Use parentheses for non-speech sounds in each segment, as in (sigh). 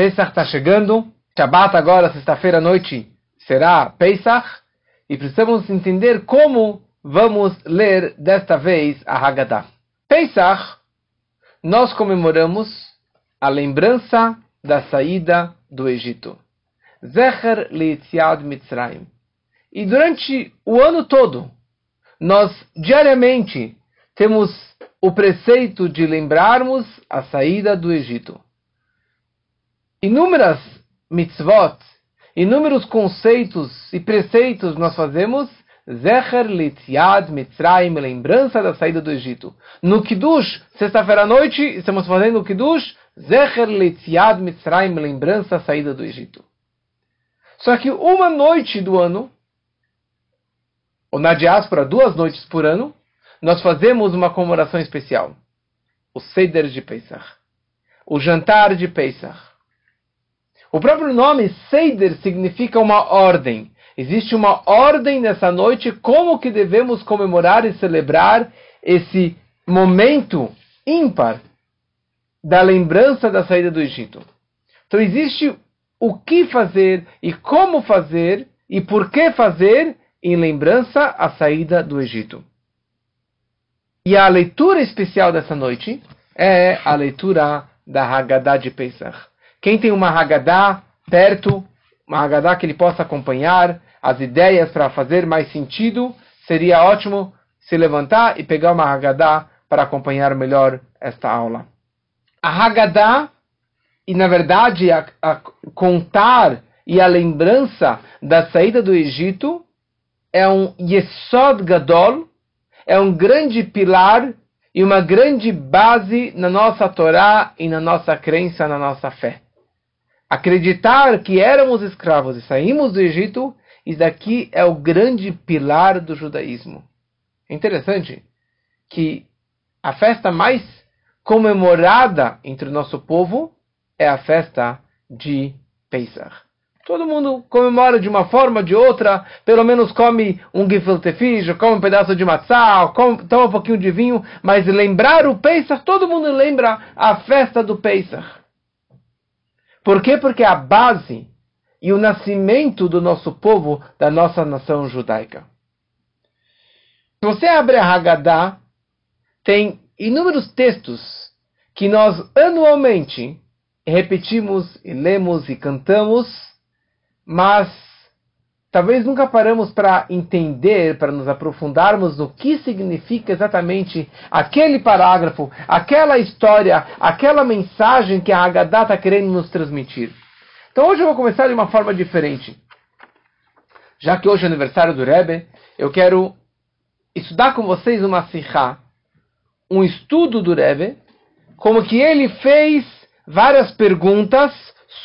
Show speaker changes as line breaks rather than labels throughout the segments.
Pesach está chegando, Shabbat agora, sexta-feira à noite, será Pesach, e precisamos entender como vamos ler desta vez a Haggadah. Pesach, nós comemoramos a lembrança da saída do Egito. Zecher Leitziad Mitzrayim. E durante o ano todo, nós diariamente temos o preceito de lembrarmos a saída do Egito. Inúmeras mitzvot, inúmeros conceitos e preceitos nós fazemos Zecher Litziad Mitzrayim, lembrança da saída do Egito. No Kiddush, sexta-feira à noite, estamos fazendo o Kiddush, Zecher Litziad Mitzrayim, lembrança da saída do Egito. Só que uma noite do ano, ou na diáspora, duas noites por ano, nós fazemos uma comemoração especial. O Seder de Pesach. O jantar de Pesach. O próprio nome Seder significa uma ordem. Existe uma ordem nessa noite como que devemos comemorar e celebrar esse momento ímpar da lembrança da saída do Egito. Então existe o que fazer e como fazer e por que fazer em lembrança à saída do Egito. E a leitura especial dessa noite é a leitura da Haggadah de Pesach. Quem tem uma Haggadah perto, uma Haggadah que ele possa acompanhar, as ideias para fazer mais sentido, seria ótimo se levantar e pegar uma Haggadah para acompanhar melhor esta aula. A Haggadah, e na verdade a, a contar e a lembrança da saída do Egito, é um Yesod Gadol, é um grande pilar e uma grande base na nossa Torá e na nossa crença, na nossa fé. Acreditar que éramos escravos e saímos do Egito, isso daqui é o grande pilar do judaísmo. É interessante que a festa mais comemorada entre o nosso povo é a festa de Pesach. Todo mundo comemora de uma forma ou de outra, pelo menos come um gefilte fish, come um pedaço de come, toma um pouquinho de vinho, mas lembrar o Pesach, todo mundo lembra a festa do Pesach. Por quê? Porque a base e o nascimento do nosso povo, da nossa nação judaica. Se você abre a Haggadah, tem inúmeros textos que nós anualmente repetimos e lemos e cantamos mas talvez nunca paramos para entender, para nos aprofundarmos no que significa exatamente aquele parágrafo, aquela história, aquela mensagem que a Haggadah está querendo nos transmitir. Então hoje eu vou começar de uma forma diferente. Já que hoje é aniversário do Rebbe, eu quero estudar com vocês uma sikha, um estudo do Rebbe, como que ele fez várias perguntas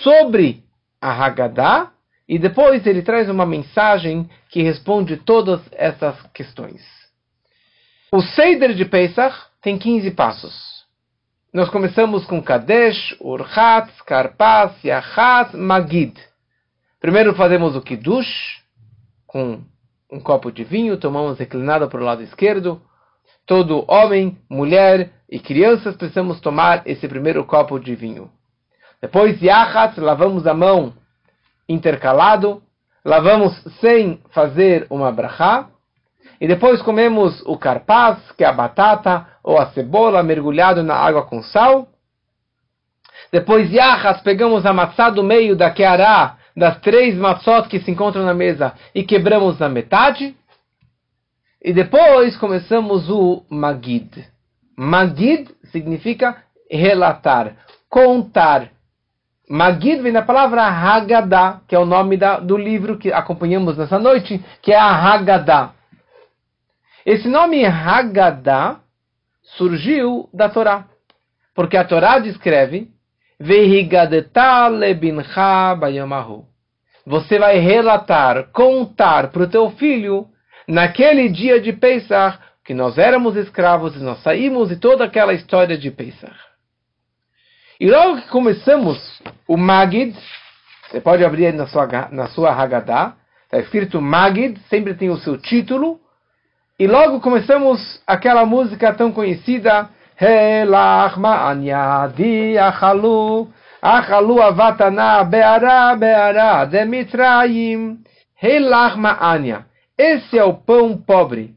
sobre a Haggadah e depois ele traz uma mensagem que responde todas essas questões. O Seder de Pesach tem 15 passos. Nós começamos com Kadesh, Urchat, Karpas, Yachat, Magid. Primeiro fazemos o Kiddush, com um copo de vinho, tomamos inclinado para o lado esquerdo. Todo homem, mulher e crianças precisamos tomar esse primeiro copo de vinho. Depois, Yachat, lavamos a mão intercalado, lavamos sem fazer uma brachá, e depois comemos o carpaz, que é a batata ou a cebola mergulhado na água com sal. Depois, yachas, pegamos a matzá do meio da keará, das três matzot que se encontram na mesa, e quebramos na metade. E depois começamos o magid. Magid significa relatar, contar, Magid vem da palavra Haggadah, que é o nome da, do livro que acompanhamos nessa noite, que é a Haggadah. Esse nome Haggadah surgiu da Torá, porque a Torá descreve Você vai relatar, contar para o teu filho, naquele dia de Pesach, que nós éramos escravos e nós saímos e toda aquela história de Pesach. E logo que começamos o Magid, você pode abrir na sua, na sua Haggadah, está escrito Magid, sempre tem o seu título, e logo começamos aquela música tão conhecida, Helach ma'anyadi achalu, Achalu avatana beara beara de mitraim. Helach ma'anya. Esse é o pão pobre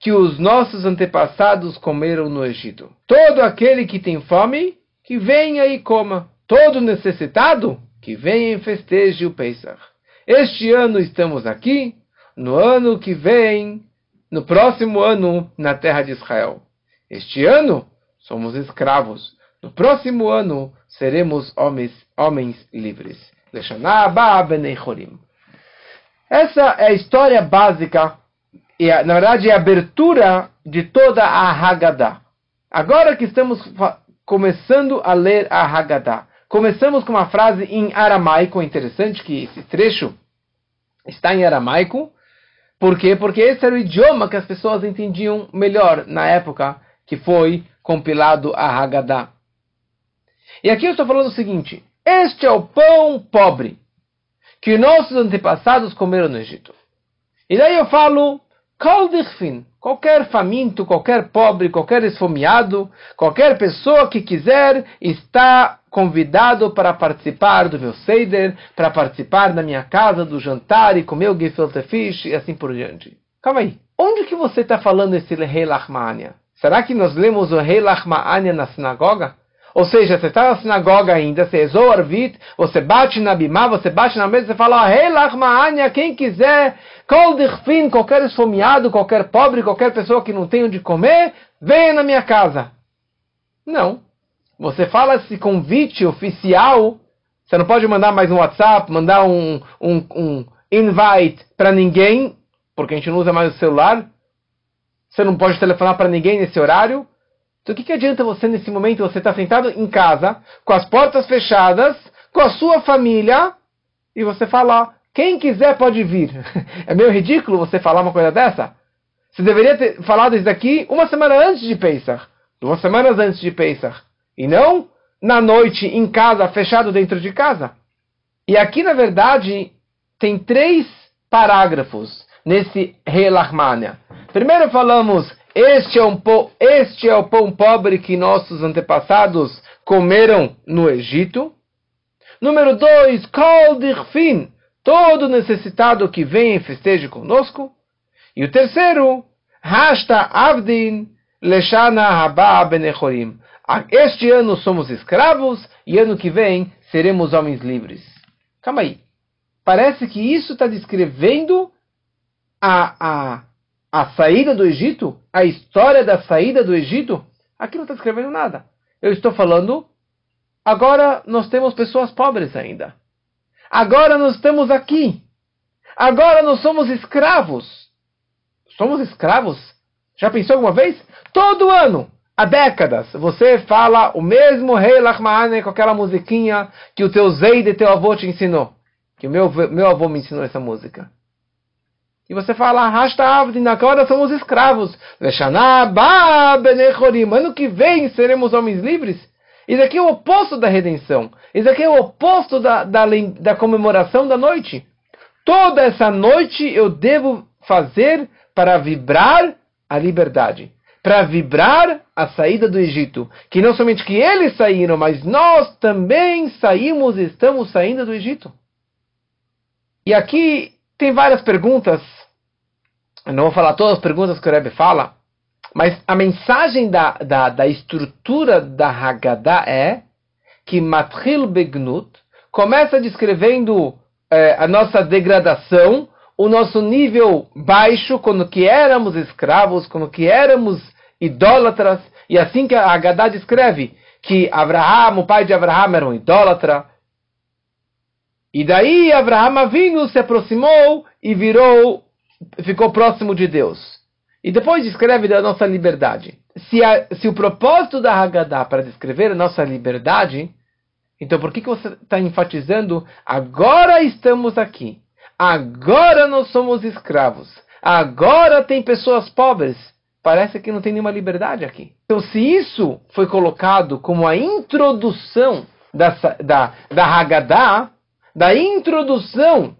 que os nossos antepassados comeram no Egito. Todo aquele que tem fome, que venha e coma. Todo necessitado, que venha e festeje o Pesach. Este ano estamos aqui, no ano que vem, no próximo ano, na terra de Israel. Este ano, somos escravos. No próximo ano, seremos homens, homens livres. Essa é a história básica e, na verdade, é a abertura de toda a Haggadah. Agora que estamos começando a ler a Haggadah, começamos com uma frase em aramaico, interessante que esse trecho está em aramaico. Por quê? Porque esse era o idioma que as pessoas entendiam melhor na época que foi compilado a Haggadah. E aqui eu estou falando o seguinte: este é o pão pobre que nossos antepassados comeram no Egito. E daí eu falo, qualquer faminto, qualquer pobre, qualquer esfomeado, qualquer pessoa que quiser está convidado para participar do meu Seder, para participar da minha casa, do jantar e comer o gefilte fish e assim por diante. Calma aí. Onde que você está falando esse Rei Lachmania? Será que nós lemos o Rei Lachmania na sinagoga? Ou seja, você está na sinagoga ainda, você rezou arvit, você bate na bimá, você bate na mesa, você fala, Rei Lachmania, quem quiser, qualquer esfomeado, qualquer pobre, qualquer pessoa que não tem onde comer, venha na minha casa. Não. Você fala esse convite oficial, você não pode mandar mais um WhatsApp, mandar um, um, um invite para ninguém, porque a gente não usa mais o celular. Você não pode telefonar para ninguém nesse horário. Então o que, que adianta você nesse momento, você está sentado em casa, com as portas fechadas, com a sua família, e você fala, quem quiser pode vir. (laughs) É meio ridículo você falar uma coisa dessa. Você deveria ter falado isso daqui uma semana antes de Pesach. Duas semanas antes de Pesach. E não na noite, em casa, fechado dentro de casa. E aqui, na verdade, tem três parágrafos nesse Relachmania. Primeiro falamos, este é, um pão, este é o pão pobre que nossos antepassados comeram no Egito. Número dois, Kol Dirfin, todo necessitado que vem e festeje conosco. E o terceiro, Hashta Avdin Leshana Haba Benechorim. Este ano somos escravos e ano que vem seremos homens livres. Calma aí. Parece que isso está descrevendo a, a, a saída do Egito, a história da saída do Egito, aqui não está escrevendo nada. Eu estou falando, agora nós temos pessoas pobres ainda. Agora nós estamos aqui. Agora nós somos escravos. Somos escravos? Já pensou alguma vez? Todo ano, há décadas, você fala o mesmo rei Lachmaane com aquela musiquinha que o teu Zeide, teu avô te ensinou. Que o meu, meu avô me ensinou essa música. E você fala, Rasta Avdin, agora somos escravos. Ano que vem seremos homens livres. Isso aqui é o oposto da redenção. Isso aqui é o oposto da, da, da comemoração da noite. Toda essa noite eu devo fazer para vibrar a liberdade. Para vibrar a saída do Egito. Que não somente que eles saíram, mas nós também saímos e estamos saindo do Egito. E aqui tem várias perguntas eu não vou falar todas as perguntas que o Rebbe fala, mas a mensagem da, da, da estrutura da Haggadah é que Matril Begnut começa descrevendo é, a nossa degradação, o nosso nível baixo, quando que éramos escravos, quando que éramos idólatras, e assim que a Haggadah descreve que Abraham, o pai de Abraham, era um idólatra. E daí Abraham vindo se aproximou e virou ficou próximo de Deus. E depois descreve da nossa liberdade. Se, a, se o propósito da Haggadah para descrever a nossa liberdade, então por que, que você está enfatizando agora estamos aqui? Agora nós somos escravos. Agora tem pessoas pobres. Parece que não tem nenhuma liberdade aqui. Então, se isso foi colocado como a introdução da, da, da Haggadah, da introdução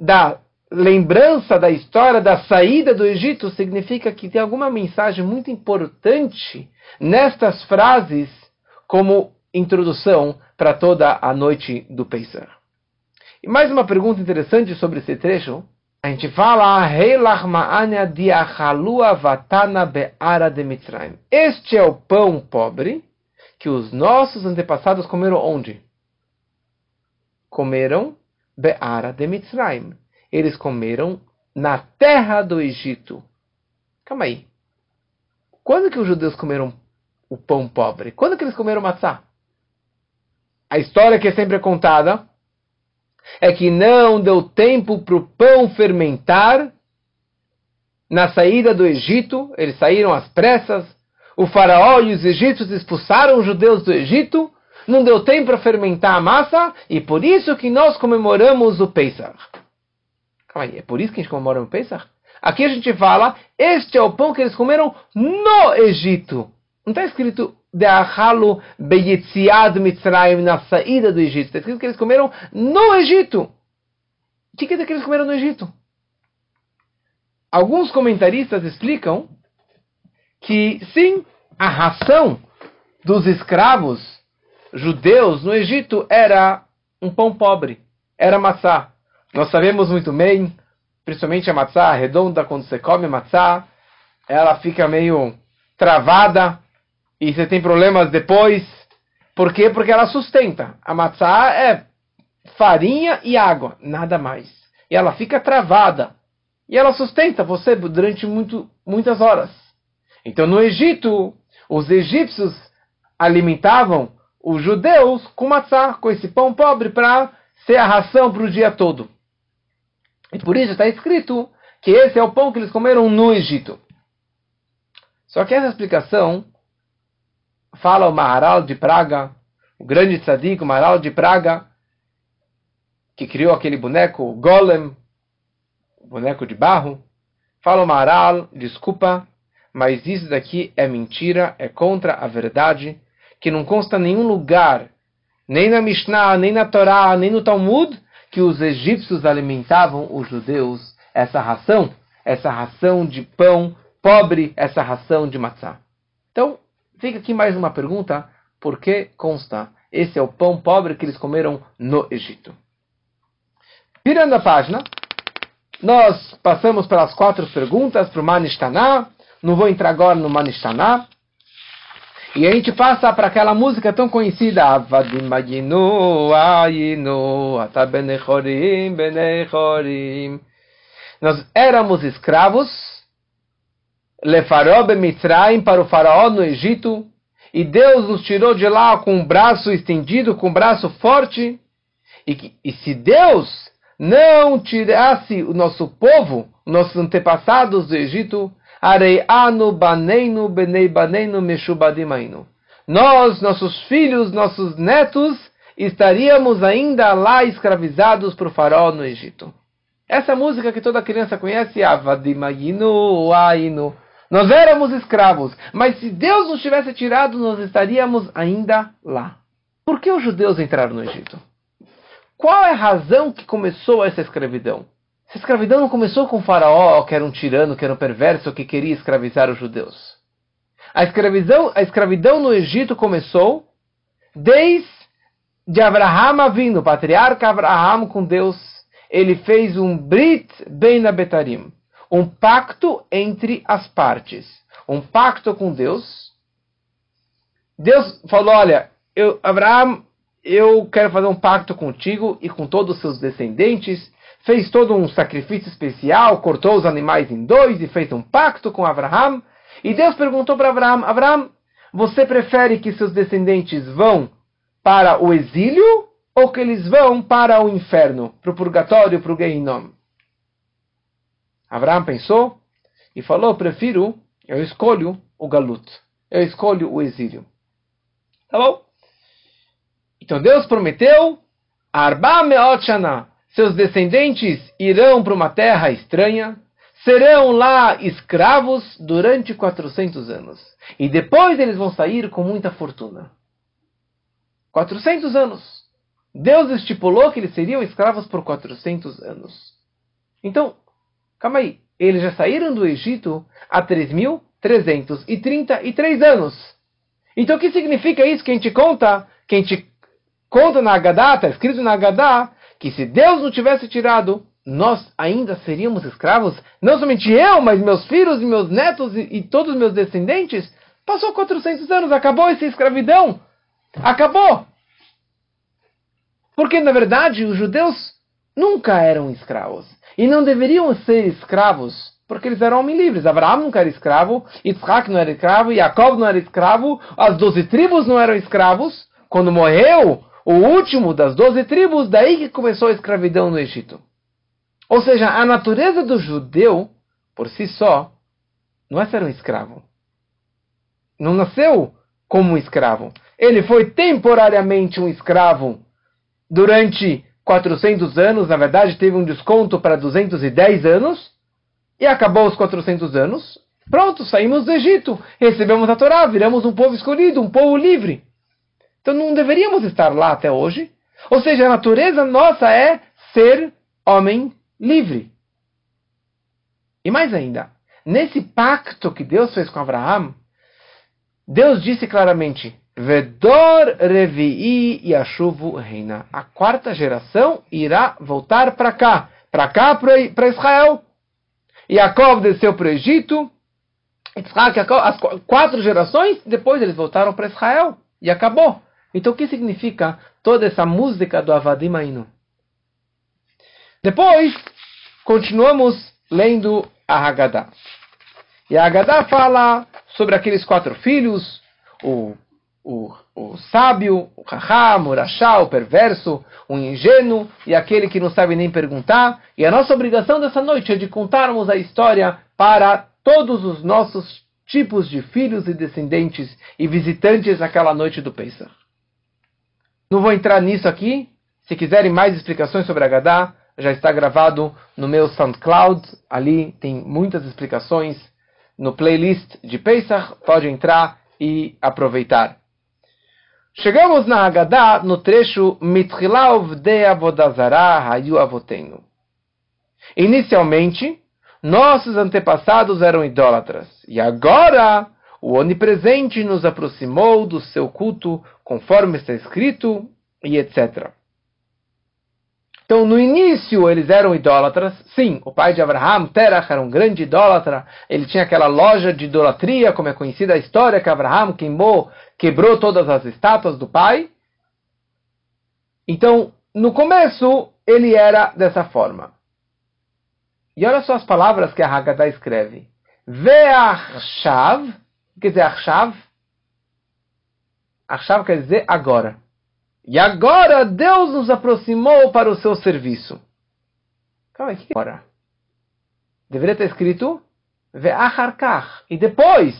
da lembrança da história da saída do Egito significa que tem alguma mensagem muito importante nestas frases, como introdução para toda a noite do Pesach. E mais uma pergunta interessante sobre esse trecho. A gente fala, Este é o pão pobre que os nossos antepassados comeram onde? Comeram Be'ara de Mitzrayim. Eles comeram na terra do Egito. Calma aí. Quando que os judeus comeram o pão pobre? Quando que eles comeram matzá? A história que é sempre contada é que não deu tempo para o pão fermentar na saída do Egito. Eles saíram às pressas. O faraó e os egípcios expulsaram os judeus do Egito. Não deu tempo para fermentar a massa e por isso que nós comemoramos o Pesach. Calma aí, é por isso que a gente comemora o Pesach? Aqui a gente fala, este é o pão que eles comeram no Egito. Não está escrito de Ahalu Beyetziad Mitzrayim na saída do Egito. Está escrito que eles comeram no Egito. O que quer dizer que eles comeram no Egito? Alguns comentaristas explicam que sim, a ração dos escravos judeus no Egito era um pão pobre, era maçã. Nós sabemos muito bem, principalmente a maçã redonda, quando você come maçã, ela fica meio travada, e você tem problemas depois. Por quê? Porque ela sustenta. A matzá é farinha e água, nada mais. E ela fica travada. E ela sustenta você durante muito, muitas horas. Então no Egito, os egípcios alimentavam os judeus com matzá, com esse pão pobre, para ser a ração para o dia todo. E por isso está escrito que esse é o pão que eles comeram no Egito. Só que essa explicação fala o Maharal de Praga, o grande tzadik, o Maharal de Praga, que criou aquele boneco, o Golem, o boneco de barro. Fala o Maharal, desculpa, mas isso daqui é mentira, é contra a verdade, que não consta nenhum lugar, nem na Mishnah, nem na Torá, nem no Talmud, que os egípcios alimentavam os judeus essa ração, essa ração de pão pobre, essa ração de matzá. Então, Fica aqui mais uma pergunta: por que consta? Esse é o pão pobre que eles comeram no Egito. Virando a página, nós passamos pelas quatro perguntas para o Manishtaná. Não vou entrar agora no Manishtaná. E a gente passa para aquela música tão conhecida, Avadim. Nós éramos escravos Lefaró Mitzrayim para o faraó no Egito, e Deus nos tirou de lá com o braço estendido, com o braço forte. E, e se Deus não tirasse o nosso povo, nossos antepassados do Egito, Areianu Baneinu Benei Baneinu Meshubadimainu. Nós, nossos filhos, nossos netos, estaríamos ainda lá escravizados para o faraó no Egito. Essa música que toda criança conhece, Avadimayinu, Ainu. Nós éramos escravos, mas se Deus nos tivesse tirado, nós estaríamos ainda lá. Por que os judeus entraram no Egito? Qual é a razão que começou essa escravidão? Essa escravidão não começou com o faraó, que era um tirano, que era um perverso, que queria escravizar os judeus. A escravidão, a escravidão no Egito começou desde Abraham o patriarca Abraham com Deus. Ele fez um Brit Ben Abetarim um pacto entre as partes, um pacto com Deus. Deus falou: Olha, eu, Abraão, eu quero fazer um pacto contigo e com todos os seus descendentes. Fez todo um sacrifício especial, cortou os animais em dois e fez um pacto com Abraão. E Deus perguntou para Abraão: Abraão, você prefere que seus descendentes vão para o exílio ou que eles vão para o inferno, para o purgatório, para o Gehinom? Abraão pensou e falou: prefiro, eu escolho o galut, eu escolho o exílio. Tá bom? Então Deus prometeu: Arba Meot seus descendentes irão para uma terra estranha, serão lá escravos durante 400 anos. E depois eles vão sair com muita fortuna. 400 anos. Deus estipulou que eles seriam escravos por 400 anos. Então, Calma aí, eles já saíram do Egito há 3.333 anos. Então o que significa isso que a gente conta? que a gente conta na Agadá, está escrito na Agadá, que se Deus não tivesse tirado, nós ainda seríamos escravos. Não somente eu, mas meus filhos e meus netos e, e todos os meus descendentes. Passou 400 anos, acabou essa escravidão. Acabou. Porque, na verdade, os judeus nunca eram escravos. E não deveriam ser escravos, porque eles eram homens livres. Abraão nunca era escravo, Isaac não era escravo, Jacob não era escravo, as doze tribos não eram escravos. Quando morreu o último das doze tribos, daí que começou a escravidão no Egito. Ou seja, a natureza do judeu, por si só, não é ser um escravo. Não nasceu como um escravo. Ele foi temporariamente um escravo durante 400 anos, na verdade teve um desconto para 210 anos, e acabou os 400 anos. Pronto, saímos do Egito, recebemos a Torá, viramos um povo escolhido, um povo livre. Então não deveríamos estar lá até hoje. Ou seja, a natureza nossa é ser homem livre. E mais ainda, nesse pacto que Deus fez com Abraão, Deus disse claramente: Vedor Revi'i Yashuvu Reina. A quarta geração irá voltar para cá, para cá, para Israel. Yaakov desceu para o Egito. Yitzhak, as quatro gerações, depois eles voltaram para Israel. E acabou. Então o que significa toda essa música do Avadim Ainu? Depois, continuamos lendo a Haggadah. E a Haggadah fala sobre aqueles quatro filhos, o o, o sábio, o raham, o rachá, o perverso, o ingênuo e aquele que não sabe nem perguntar. E a nossa obrigação dessa noite é de contarmos a história para todos os nossos tipos de filhos e descendentes e visitantes naquela noite do Pesach. Não vou entrar nisso aqui. Se quiserem mais explicações sobre a Gadá, já está gravado no meu SoundCloud. Ali tem muitas explicações no playlist de Pesach. Pode entrar e aproveitar. Chegamos na Haggadah no trecho Mitchilav de Avodazara Hayu Avotenu. Inicialmente, nossos antepassados eram idólatras, e agora o Onipresente nos aproximou do seu culto, conforme está escrito, e etc. Então, no início, eles eram idólatras. Sim, o pai de Abraham, Terach, era um grande idólatra. Ele tinha aquela loja de idolatria, como é conhecida a história, que Abraham queimou, quebrou todas as estátuas do pai. Então, no começo, ele era dessa forma. E olha só as palavras que a Haggadah escreve. Ve'achshav, quer dizer achshav? Achshav quer dizer agora. E agora Deus nos aproximou para o seu serviço. Calma aí, que agora? Deveria ter escrito Ve'acharkach. E depois,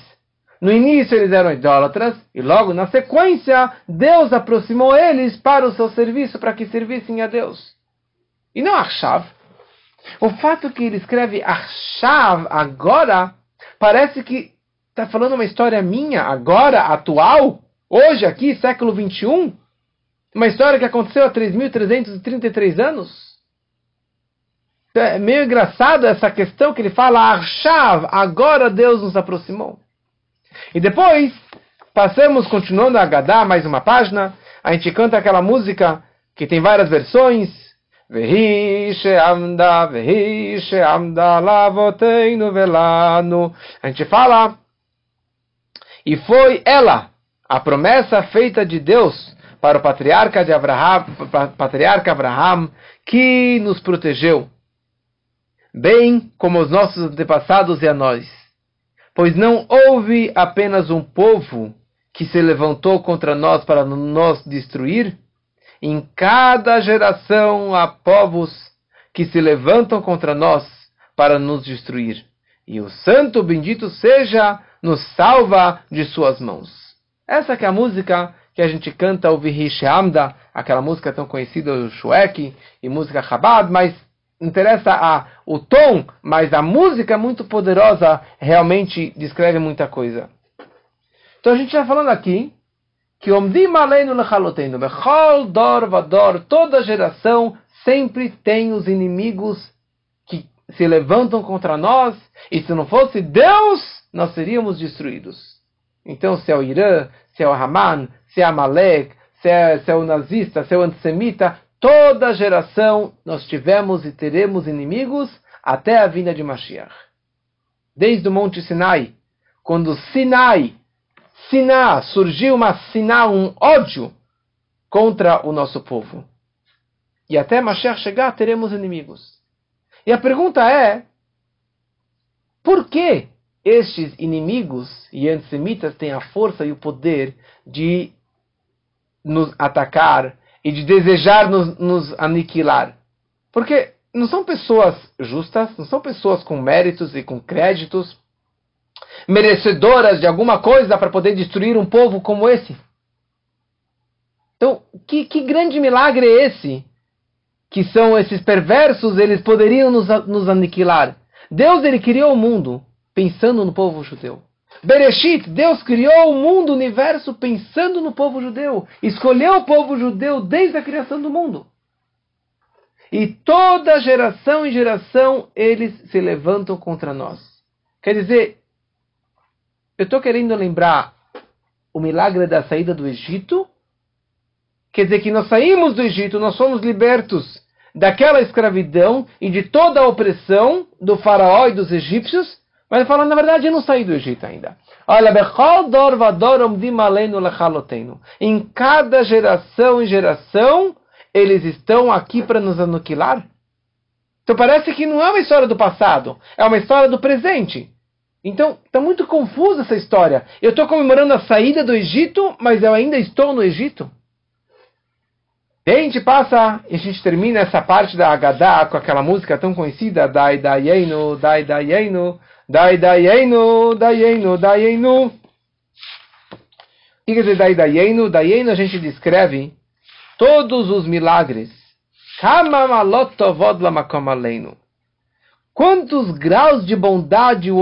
no início eles eram idólatras, e logo na sequência, Deus aproximou eles para o seu serviço, para que servissem a Deus. E não Achav. O fato que ele escreve Achav agora, parece que está falando uma história minha, agora, atual, hoje, aqui, século 21. Uma história que aconteceu há 3.333 anos. É meio engraçado essa questão que ele fala, Arshav, agora Deus nos aproximou. E depois, passamos, continuando a Agadá, mais uma página, a gente canta aquela música que tem várias versões. A gente fala, e foi ela, a promessa feita de Deus para o patriarca de Abraham, patriarca Abraham, que nos protegeu, bem como os nossos antepassados e a nós. Pois não houve apenas um povo que se levantou contra nós para nos destruir. Em cada geração há povos que se levantam contra nós para nos destruir. E o santo bendito seja nos salva de suas mãos. Essa que é a música que a gente canta o Vihish Amda, aquela música tão conhecida, o Shuek, e música Chabad, mas interessa a, o tom, mas a música é muito poderosa, realmente descreve muita coisa. Então a gente está falando aqui que Omdim Aleinu Lechalotenu, Bechol Dor Vador, toda geração sempre tem os inimigos que se levantam contra nós, e se não fosse Deus, nós seríamos destruídos. Então, se é o Irã, se é o Haman, se é Amalek, se é, se é o nazista, se é o antissemita, toda geração nós tivemos e teremos inimigos até a vinda de Mashiach. Desde o Monte Sinai, quando Sinai, Siná, surgiu uma Siná, um ódio contra o nosso povo. E até Mashiach chegar, teremos inimigos. E a pergunta é: por que estes inimigos e antissemitas têm a força e o poder de nos atacar e de desejar nos, nos aniquilar? Porque não são pessoas justas, não são pessoas com méritos e com créditos, merecedoras de alguma coisa para poder destruir um povo como esse. Então, que, que grande milagre é esse? Que são esses perversos, eles poderiam nos, nos aniquilar. Deus ele criou o mundo pensando no povo judeu. Bereshit, Deus criou o mundo, o universo, pensando no povo judeu. Escolheu o povo judeu desde a criação do mundo. E toda geração e geração eles se levantam contra nós. Quer dizer, eu estou querendo lembrar o milagre da saída do Egito. Quer dizer que nós saímos do Egito, nós fomos libertos daquela escravidão e de toda a opressão do faraó e dos egípcios, mas ele fala, na verdade, eu não saí do Egito ainda. Olha, em cada geração e geração, eles estão aqui para nos aniquilar. Então parece que não é uma história do passado, é uma história do presente. Então, está muito confusa essa história. Eu estou comemorando a saída do Egito, mas eu ainda estou no Egito. E a gente passa e a gente termina essa parte da Agadá com aquela música tão conhecida, Dai Daienu, Dai Daienu, Dai Daienu, Daienu, Daienu. O que quer dizer Dai Daienu? Daienu a gente descreve todos os milagres. Quantos graus de bondade o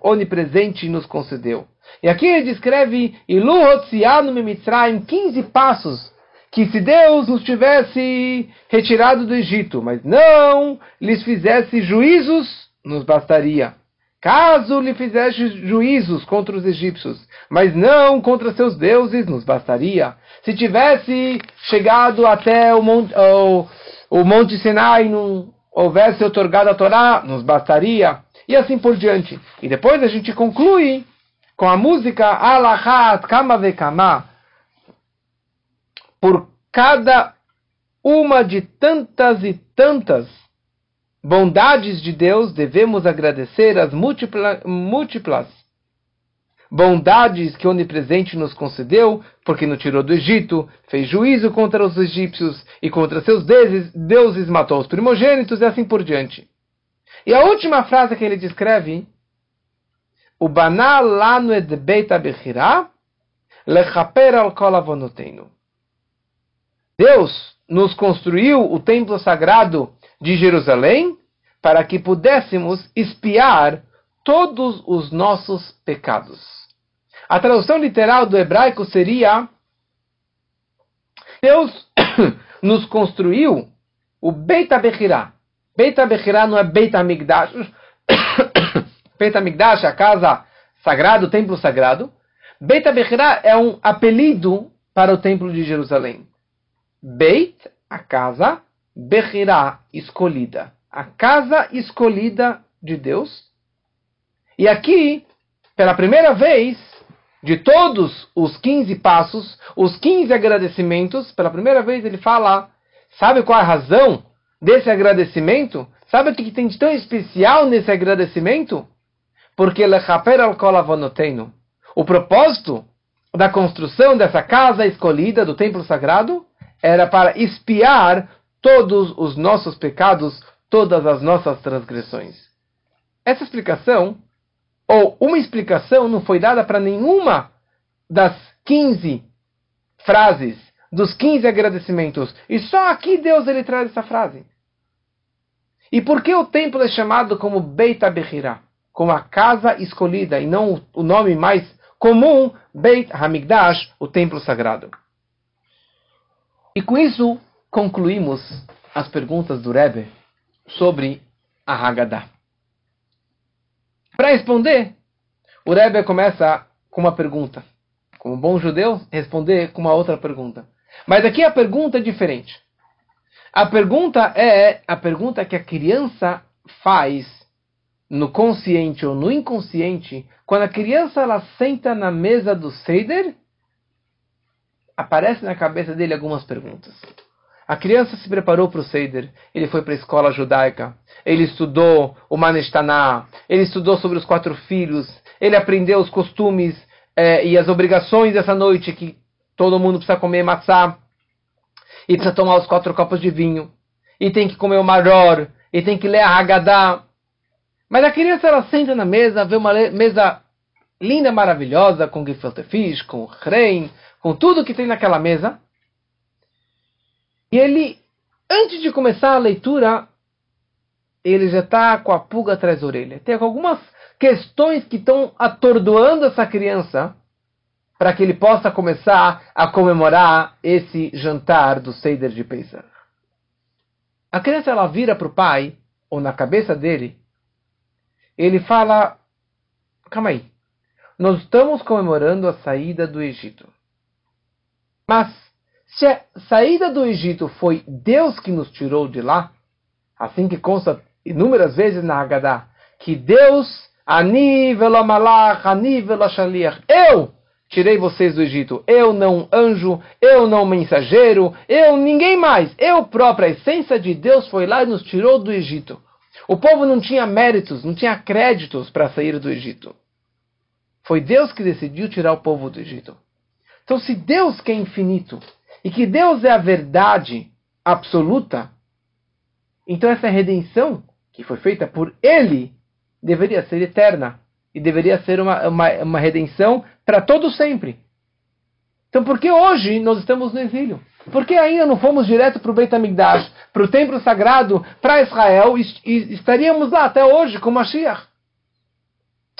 onipresente nos concedeu? E aqui ele descreve Ilu Hotzianu Mitzrayim, 15 passos que se Deus nos tivesse retirado do Egito, mas não lhes fizesse juízos, nos bastaria. Caso lhe fizesse juízos contra os egípcios, mas não contra seus deuses, nos bastaria. Se tivesse chegado até o Monte, o, o monte Sinai, não houvesse otorgado a Torá, nos bastaria. E assim por diante. E depois a gente conclui com a música Alahat Kama Vekama, por cada uma de tantas e tantas bondades de Deus, devemos agradecer as múltipla, múltiplas bondades que o Onipresente nos concedeu, porque nos tirou do Egito, fez juízo contra os egípcios e contra seus deuses, deuses matou os primogênitos e assim por diante. E a última frase que ele descreve, o banal lanu ed beita bechirá, lechaper al kol avonotenu. Deus nos construiu o templo sagrado de Jerusalém para que pudéssemos espiar todos os nossos pecados. A tradução literal do hebraico seria: Deus (coughs) nos construiu o Beit HaBechirá. Beit HaBechirá não é Beit HaMikdash. (coughs) Beit HaMikdash é a casa sagrada, o templo sagrado. Beit HaBechirá é um apelido para o templo de Jerusalém. Beit, a casa, Bechirá, escolhida. A casa escolhida de Deus. E aqui, pela primeira vez, de todos os 15 passos, os 15 agradecimentos, pela primeira vez ele fala, sabe qual é a razão desse agradecimento? Sabe o que tem de tão especial nesse agradecimento? Porque lechaper al O propósito da construção dessa casa escolhida do templo sagrado era para espiar todos os nossos pecados, todas as nossas transgressões. Essa explicação, ou uma explicação, não foi dada para nenhuma das 15 frases, dos 15 agradecimentos. E só aqui Deus ele traz essa frase. E por que o templo é chamado como Beit HaBechirah? Como a casa escolhida, e não o nome mais comum, Beit HaMikdash, o templo sagrado. E com isso concluímos as perguntas do Rebbe sobre a Haggadah. Para responder, o Rebbe começa com uma pergunta. Como bom judeu, responder com uma outra pergunta. Mas aqui a pergunta é diferente. A pergunta é a pergunta que a criança faz no consciente ou no inconsciente, quando a criança ela senta na mesa do Seder, aparece na cabeça dele algumas perguntas. A criança se preparou para o Seder, ele foi para a escola judaica, ele estudou o Manestaná, ele estudou sobre os quatro filhos, ele aprendeu os costumes é, e as obrigações dessa noite, que todo mundo precisa comer matzá, e precisa tomar os quatro copos de vinho, e tem que comer o maror, e tem que ler a Haggadah. Mas a criança ela senta na mesa, vê uma mesa linda, maravilhosa, com gefilte com rein, com tudo que tem naquela mesa. E ele, antes de começar a leitura, ele já está com a pulga atrás da orelha. Tem algumas questões que estão atordoando essa criança para que ele possa começar a comemorar esse jantar do Seder de Pesach. A criança ela vira para o pai, ou na cabeça dele, ele fala: Calma aí, nós estamos comemorando a saída do Egito. Mas se a saída do Egito foi Deus que nos tirou de lá, assim que consta inúmeras vezes na Haggadah, que Deus, Ani velomalach, Ani velashaliach, eu tirei vocês do Egito, eu não anjo, eu não mensageiro, eu ninguém mais, eu próprio, a essência de Deus foi lá e nos tirou do Egito. O povo não tinha méritos, não tinha créditos para sair do Egito. Foi Deus que decidiu tirar o povo do Egito. Então, se Deus que é infinito e que Deus é a verdade absoluta, então essa redenção que foi feita por Ele deveria ser eterna e deveria ser uma, uma, uma redenção para todo sempre. Então, por que hoje nós estamos no exílio? Por que ainda não fomos direto para o Beit HaMikdash, para o templo sagrado, para Israel, e, e estaríamos lá até hoje com Mashiach?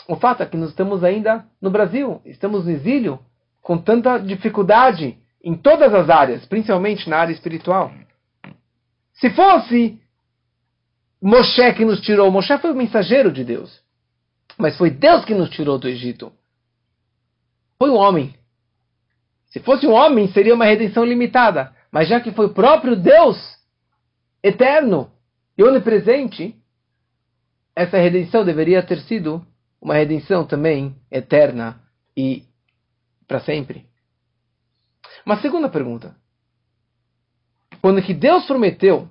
O fato é que nós estamos ainda no Brasil, estamos no exílio, com tanta dificuldade em todas as áreas, principalmente na área espiritual. Se fosse Moshe que nos tirou, Moshe foi o mensageiro de Deus, mas foi Deus que nos tirou do Egito. Foi um homem. Se fosse um homem, seria uma redenção limitada, mas já que foi o próprio Deus, eterno e onipresente, essa redenção deveria ter sido uma redenção também eterna e para sempre. Uma segunda pergunta. Quando que Deus prometeu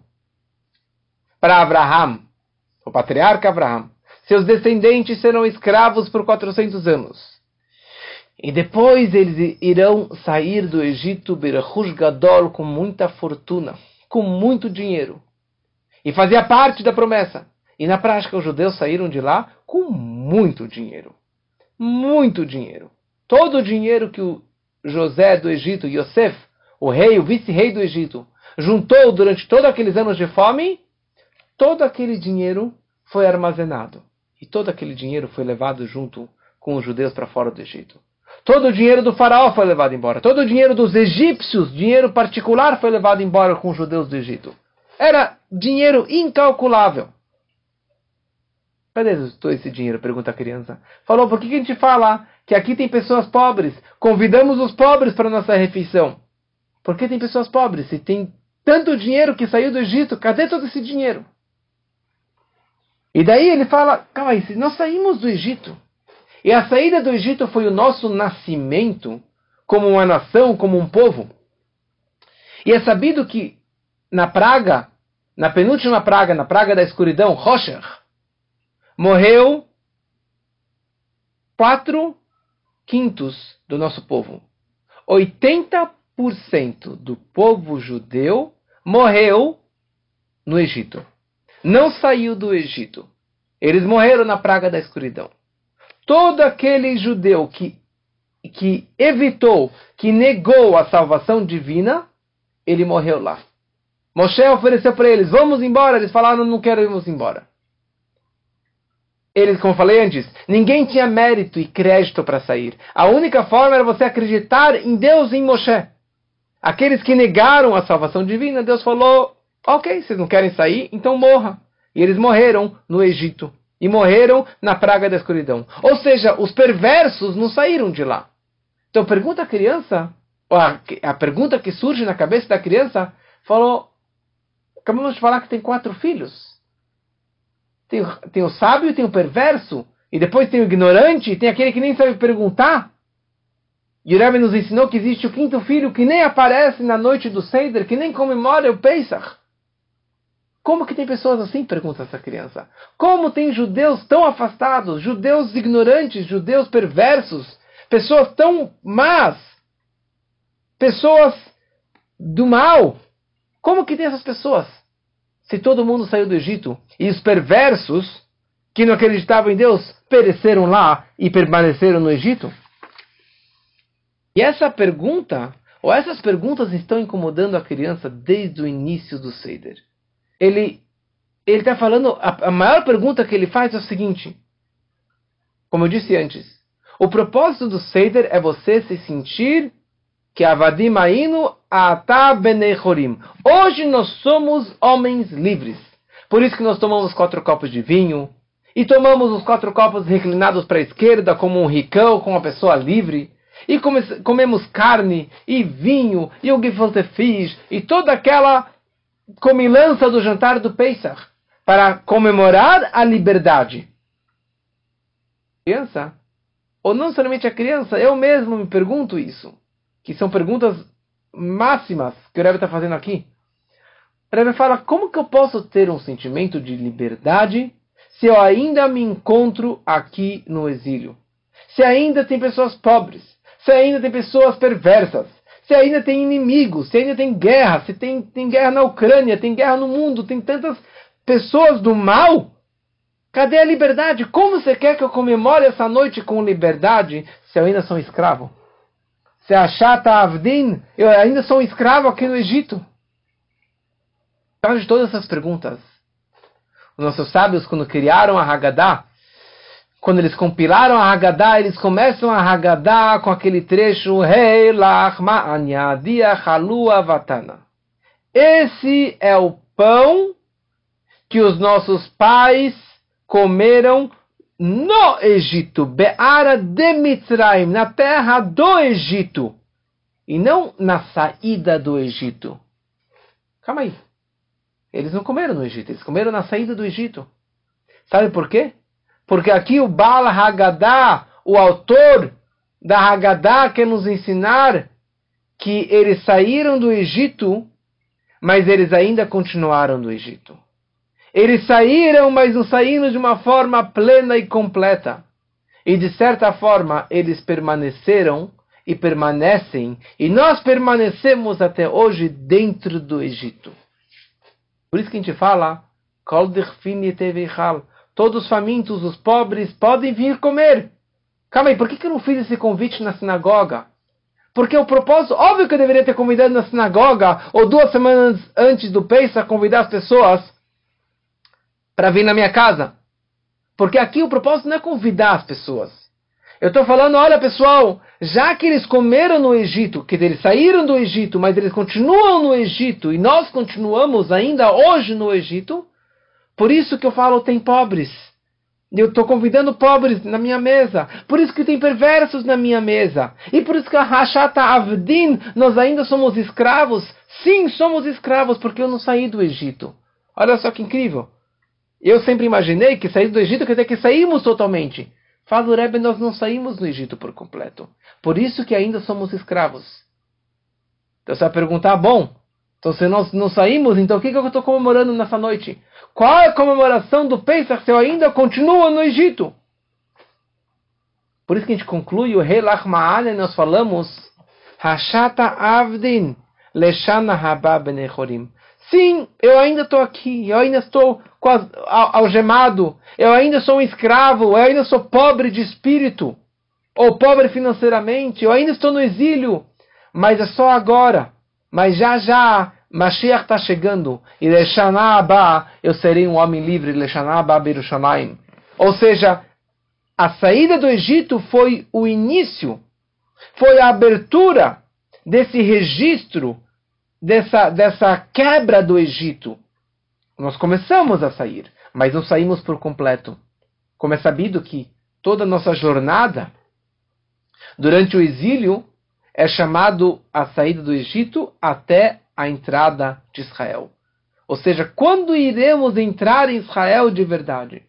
para Abraham, o patriarca Abraham, seus descendentes serão escravos por 400 anos. E depois eles irão sair do Egito Berachush Gadol com muita fortuna, com muito dinheiro. E fazia parte da promessa. E na prática os judeus saíram de lá com muito dinheiro. Muito dinheiro todo o dinheiro que o José do Egito, Yosef, o rei, o vice-rei do Egito, juntou durante todos aqueles anos de fome, todo aquele dinheiro foi armazenado. E todo aquele dinheiro foi levado junto com os judeus para fora do Egito. Todo o dinheiro do faraó foi levado embora. Todo o dinheiro dos egípcios, dinheiro particular, foi levado embora com os judeus do Egito. Era dinheiro incalculável. Cadê todo esse dinheiro? Pergunta a criança. Falou, por que a gente fala que aqui tem pessoas pobres? Convidamos os pobres para nossa refeição. Por que tem pessoas pobres? Se tem tanto dinheiro que saiu do Egito, cadê todo esse dinheiro? E daí ele fala, calma aí, se nós saímos do Egito, e a saída do Egito foi o nosso nascimento como uma nação, como um povo, e é sabido que na praga, na penúltima praga, na praga da escuridão, Rosher, morreu quatro quintos do nosso povo. 80% do povo judeu morreu no Egito. Não saiu do Egito. Eles morreram na praga da escuridão. Todo aquele judeu que, que evitou, que negou a salvação divina, ele morreu lá. Moshe ofereceu para eles: vamos embora. Eles falaram: não quero irmos embora eles, como falei antes, ninguém tinha mérito e crédito para sair. A única forma era você acreditar em Deus e em Moshe. Aqueles que negaram a salvação divina, Deus falou: Ok, vocês não querem sair, então morra. E eles morreram no Egito. E morreram na praga da escuridão. Ou seja, os perversos não saíram de lá. Então pergunta à criança: a, a pergunta que surge na cabeça da criança, falou, acabamos de falar que tem quatro filhos. Tem, tem o sábio, tem o perverso, e depois tem o ignorante, e tem aquele que nem sabe perguntar. E o Rebbe nos ensinou que existe o quinto filho que nem aparece na noite do Seder, que nem comemora o Pesach. Como que tem pessoas assim? Pergunta essa criança. Como tem judeus tão afastados, judeus ignorantes, judeus perversos, pessoas tão más, pessoas do mal. Como que tem essas pessoas? Se todo mundo saiu do Egito e os perversos que não acreditavam em Deus pereceram lá e permaneceram no Egito? E essa pergunta, ou essas perguntas estão incomodando a criança desde o início do Seder. Ele ele está falando, a, a maior pergunta que ele faz é o seguinte: como eu disse antes, o propósito do Seder é você se sentir que avadim ainu ata benechorim. Hoje nós somos homens livres. Por isso que nós tomamos quatro copos de vinho e tomamos os quatro copos reclinados para a esquerda como um ricão, como uma pessoa livre. E come, comemos carne e vinho e o gefilte fish e toda aquela comilança do jantar do Pesach para comemorar a liberdade. Criança, ou não somente a criança, eu mesmo me pergunto isso, que são perguntas máximas que o Rebbe está fazendo aqui. O Rebbe fala, como que eu posso ter um sentimento de liberdade se eu ainda me encontro aqui no exílio? Se ainda tem pessoas pobres, se ainda tem pessoas perversas, se ainda tem inimigos, se ainda tem guerra, se tem, tem guerra na Ucrânia, tem guerra no mundo, tem tantas pessoas do mal. Cadê a liberdade? Como você quer que eu comemore essa noite com liberdade se eu ainda sou escravo? Se a chata Avdin, eu ainda sou escravo aqui no Egito. Por de todas essas perguntas, os nossos sábios, quando criaram a Haggadah, quando eles compilaram a Haggadah, eles começam a Haggadah com aquele trecho Hey Vatana. Esse é o pão que os nossos pais comeram no Egito, Beara de Mitzrayim, na terra do Egito, e não na saída do Egito. Calma aí. Eles não comeram no Egito, eles comeram na saída do Egito. Sabe por quê? Porque aqui o Bala Haggadah, o autor da Haggadah, quer nos ensinar que eles saíram do Egito, mas eles ainda continuaram no Egito. Eles saíram, mas não saíram de uma forma plena e completa. E de certa forma, eles permaneceram e permanecem, e nós permanecemos até hoje dentro do Egito. Por isso que a gente fala, todos os famintos, os pobres, podem vir comer. Calma aí, por que, que eu não fiz esse convite na sinagoga? Porque o propósito, óbvio que eu deveria ter convidado na sinagoga, ou duas semanas antes do Pesach, convidar as pessoas para vir na minha casa. Porque aqui o propósito não é convidar as pessoas. Eu estou falando, olha pessoal, já que eles comeram no Egito, que eles saíram do Egito, mas eles continuam no Egito, e nós continuamos ainda hoje no Egito, por isso que eu falo, tem pobres. Eu estou convidando pobres na minha mesa. Por isso que tem perversos na minha mesa. E por isso que a Hashata Avdin, nós ainda somos escravos. Sim, somos escravos, porque eu não saí do Egito. Olha só que incrível. Eu sempre imaginei que sair do Egito quer dizer que saímos totalmente. Fala o Rebbe, nós não saímos do Egito por completo. Por isso que ainda somos escravos. Então você vai perguntar, bom, então se nós não saímos, então o que, que eu estou comemorando nessa noite? Qual é a comemoração do Pesach se eu ainda continuo no Egito? Por isso que a gente conclui o Rei Lachmaale, nós falamos Hashata Avdin Leshana Haba Benechorim. Sim, eu ainda estou aqui, eu ainda estou algemado, eu ainda sou um escravo, eu ainda sou pobre de espírito, ou pobre financeiramente, eu ainda estou no exílio, mas é só agora. Mas já já, Mashiach está chegando, e Leshaná eu serei um homem livre, Leshaná Berushalayim. Ou seja, a saída do Egito foi o início, foi a abertura desse registro dessa, dessa quebra do Egito. Nós começamos a sair, mas não saímos por completo. Como é sabido que toda nossa jornada durante o exílio é chamado a saída do Egito até a entrada de Israel. Ou seja, quando iremos entrar em Israel de verdade?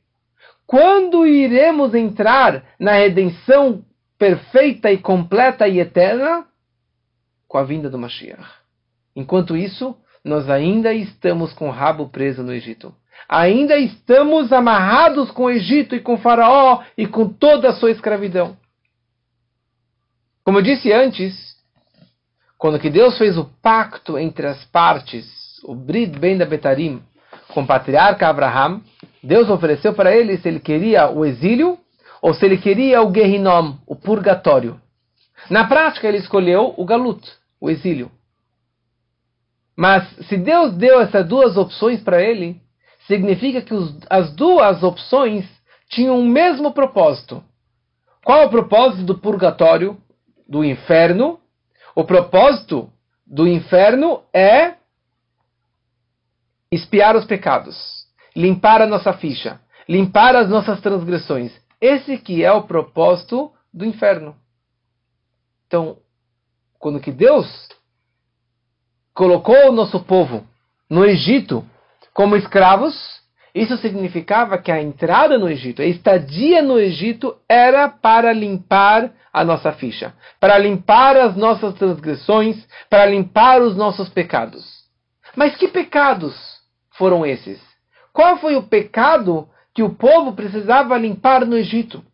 Quando iremos entrar na redenção perfeita e completa e eterna? Com a vinda do Mashiach. Enquanto isso, nós ainda estamos com o rabo preso no Egito. Ainda estamos amarrados com o Egito e com o Faraó e com toda a sua escravidão. Como eu disse antes, quando que Deus fez o pacto entre as partes, o Brit Ben da Betarim, com o patriarca Abraham, Deus ofereceu para ele se ele queria o exílio ou se ele queria o Gehinom, o purgatório. Na prática, ele escolheu o Galut, o exílio. Mas se Deus deu essas duas opções para ele, significa que os, as duas opções tinham o mesmo propósito. Qual é o propósito do purgatório, do inferno? O propósito do inferno é espiar os pecados, limpar a nossa ficha, limpar as nossas transgressões. Esse que é o propósito do inferno. Então, quando que Deus colocou o nosso povo no Egito como escravos, isso significava que a entrada no Egito, a estadia no Egito, era para limpar a nossa ficha, para limpar as nossas transgressões, para limpar os nossos pecados. Mas que pecados foram esses? Qual foi o pecado que o povo precisava limpar no Egito?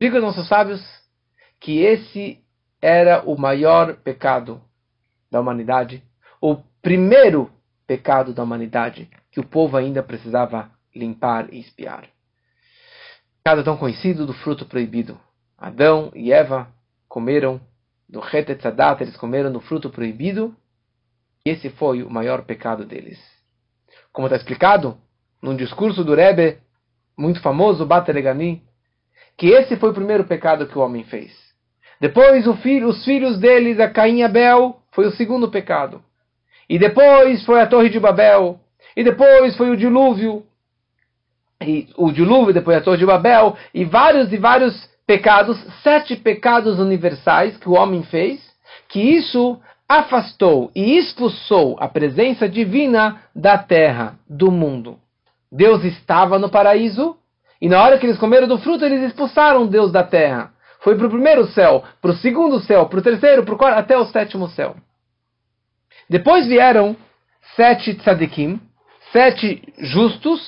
Diga nossos sábios que esse era o maior pecado da humanidade, o primeiro pecado da humanidade que o povo ainda precisava limpar e espiar. Pecado tão conhecido do fruto proibido. Adão e Eva comeram do Hetetzadat, eles comeram do fruto proibido, e esse foi o maior pecado deles. Como está explicado num discurso do Rebbe, muito famoso, Batelegani, que esse foi o primeiro pecado que o homem fez. Depois filho, os filhos deles, a Caim e Abel, foi o segundo pecado. E depois foi a Torre de Babel. E depois foi o dilúvio. E o dilúvio, depois a Torre de Babel. E vários e vários pecados, sete pecados universais que o homem fez, que isso afastou e expulsou a presença divina da terra, do mundo. Deus estava no paraíso, e na hora que eles comeram do fruto, eles expulsaram Deus da terra. Foi para o primeiro céu, para o segundo céu, para o terceiro, para o quarto, até o sétimo céu. Depois vieram sete tzadikim, sete justos,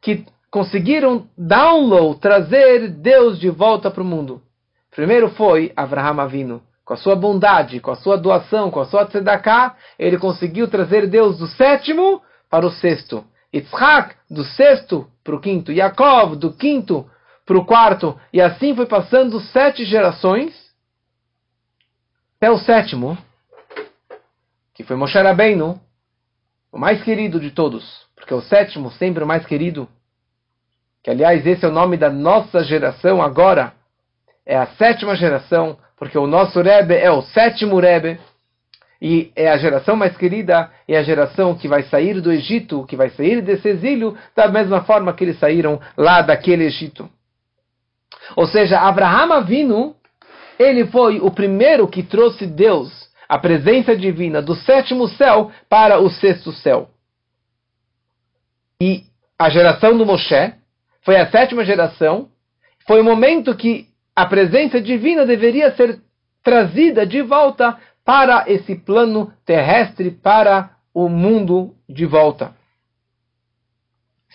que conseguiram download, trazer Deus de volta para o mundo. Primeiro foi Avraham Avinu. Com a sua bondade, com a sua doação, com a sua tzedakah, ele conseguiu trazer Deus do sétimo para o sexto. Yitzhak, do sexto para o quinto. Yaakov, do quinto para o quarto. E assim foi passando sete gerações. Até o sétimo, que foi Moshe Rabbeinu, o mais querido de todos, porque é o sétimo sempre o mais querido, que aliás esse é o nome da nossa geração agora, é a sétima geração, porque o nosso Rebbe é o sétimo Rebbe, e é a geração mais querida, é a geração que vai sair do Egito, que vai sair desse exílio, da mesma forma que eles saíram lá daquele Egito. Ou seja, Abraham Avinu, ele foi o primeiro que trouxe Deus a presença divina do sétimo céu para o sexto céu. E a geração do Moshe foi a sétima geração, foi o momento que a presença divina deveria ser trazida de volta para esse plano terrestre, para o mundo de volta.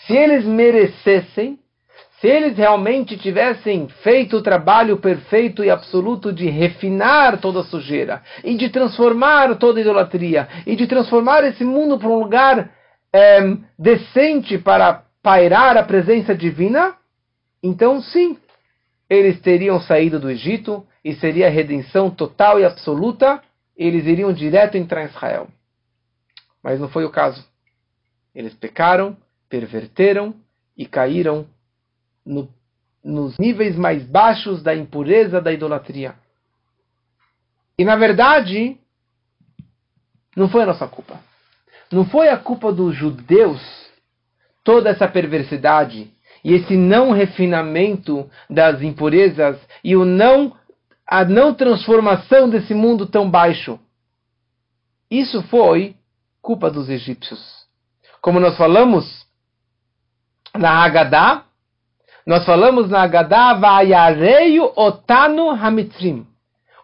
Se eles merecessem, se eles realmente tivessem feito o trabalho perfeito e absoluto de refinar toda a sujeira, e de transformar toda a idolatria, e de transformar esse mundo para um lugar é, decente para pairar a presença divina, então sim, eles teriam saído do Egito e seria a redenção total e absoluta, eles iriam direto entrar em Israel. Mas não foi o caso. Eles pecaram, perverteram e caíram no, nos níveis mais baixos da impureza da idolatria. E na verdade, não foi a nossa culpa. Não foi a culpa dos judeus toda essa perversidade e esse não refinamento das impurezas e o não a não transformação desse mundo tão baixo. Isso foi culpa dos egípcios. Como nós falamos na Haggadah, nós falamos na Haggadah, Vayareio Otanu Hamitrim.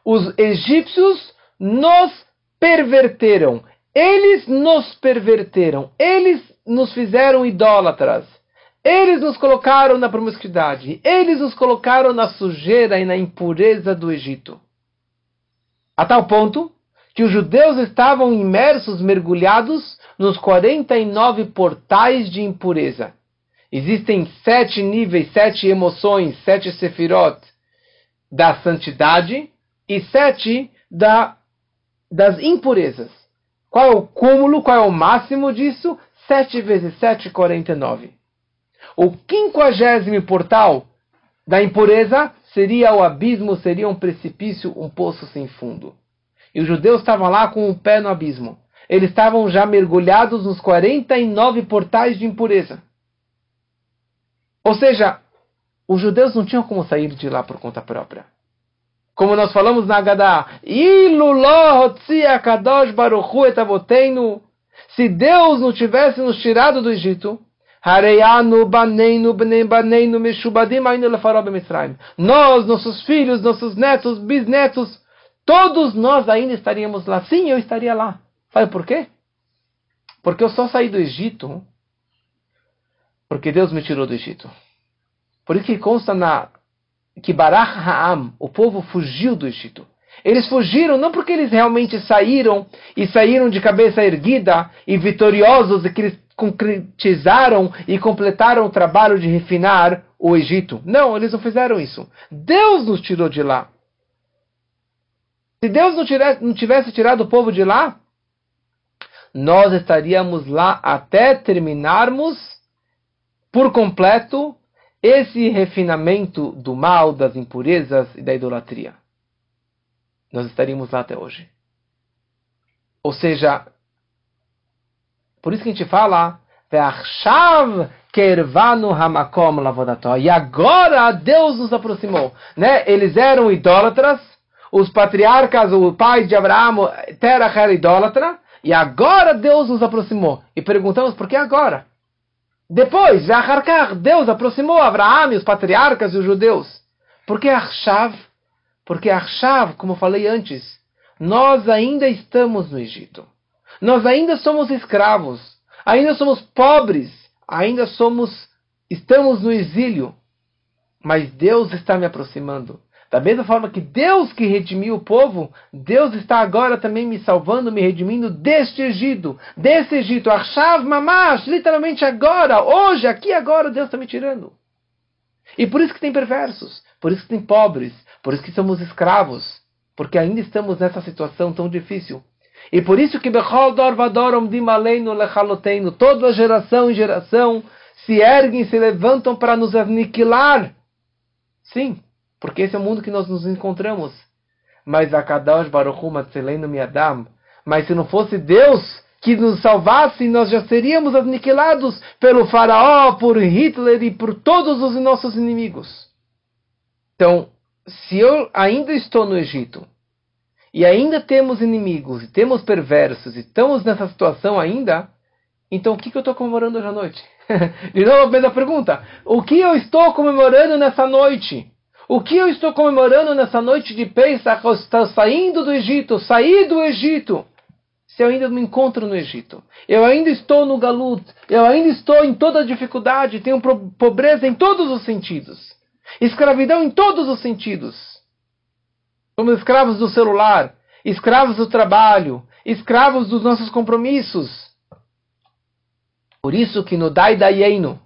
Os egípcios nos perverteram. Eles nos perverteram. Eles nos fizeram idólatras. Eles nos colocaram na promiscuidade. Eles nos colocaram na sujeira e na impureza do Egito. A tal ponto que os judeus estavam imersos, mergulhados nos 49 portais de impureza. Existem sete níveis, sete emoções, sete sefirot da santidade e sete da, das impurezas. Qual é o cúmulo, qual é o máximo disso? Sete vezes sete, quarenta e nove. O quinquagésimo portal da impureza seria o abismo, seria um precipício, um poço sem fundo. E os judeus estavam lá com o pé no abismo. Eles estavam já mergulhados nos 49 portais de impureza. Ou seja, os judeus não tinham como sair de lá por conta própria. Como nós falamos na Haggadah, se Deus não tivesse nos tirado do Egito, nós, nossos filhos, nossos netos, bisnetos, todos nós ainda estaríamos lá. Sim, eu estaria lá. Sabe por quê? Porque eu só saí do Egito porque Deus me tirou do Egito. Por isso que consta na que Barach Ha'am, o povo fugiu do Egito. Eles fugiram não porque eles realmente saíram e saíram de cabeça erguida e vitoriosos e que eles concretizaram e completaram o trabalho de refinar o Egito. Não, eles não fizeram isso. Deus nos tirou de lá. Se Deus não tivesse, não tivesse tirado o povo de lá, nós estaríamos lá até terminarmos por completo esse refinamento do mal, das impurezas e da idolatria. Nós estaríamos lá até hoje. Ou seja, por isso que a gente fala, e agora Deus nos aproximou. Né? Eles eram idólatras, os patriarcas, o pai de Abraão, Terah era idólatra, e agora Deus nos aproximou. E perguntamos por que agora? Depois, Deus aproximou Abraão e os patriarcas e os judeus. Por que Arshav? Porque Arshav, como falei antes, nós ainda estamos no Egito. Nós ainda somos escravos, ainda somos pobres, ainda somos estamos no exílio. Mas Deus está me aproximando. Da mesma forma que Deus que redimiu o povo, Deus está agora também me salvando, me redimindo deste Egito, desse Egito, Arshav Mamash, literalmente agora, hoje, aqui agora, Deus está me tirando. E por isso que tem perversos, por isso que tem pobres, por isso que somos escravos, porque ainda estamos nessa situação tão difícil. E por isso que Bechol Dor Vador Omdim toda geração em geração se erguem, se levantam para nos aniquilar. Sim, porque esse é o mundo que nós nos encontramos. Mas a Kadosh Baruch Matzelenu Miadam. Mas se não fosse Deus que nos salvasse, nós já seríamos aniquilados pelo faraó, por Hitler e por todos os nossos inimigos. Então, se eu ainda estou no Egito, e ainda temos inimigos, e temos perversos, e estamos nessa situação ainda, então o que, que eu estou comemorando hoje à noite? (laughs) De novo a mesma pergunta. O que eu estou comemorando nessa noite? O que eu estou comemorando nessa noite de Pesach? Eu estou saindo do Egito, saí do Egito. Se eu ainda me encontro no Egito, eu ainda estou no Galut, eu ainda estou em toda dificuldade, tenho pobreza em todos os sentidos, escravidão em todos os sentidos. Somos escravos do celular, escravos do trabalho, escravos dos nossos compromissos. Por isso que no Dai Dayeinu,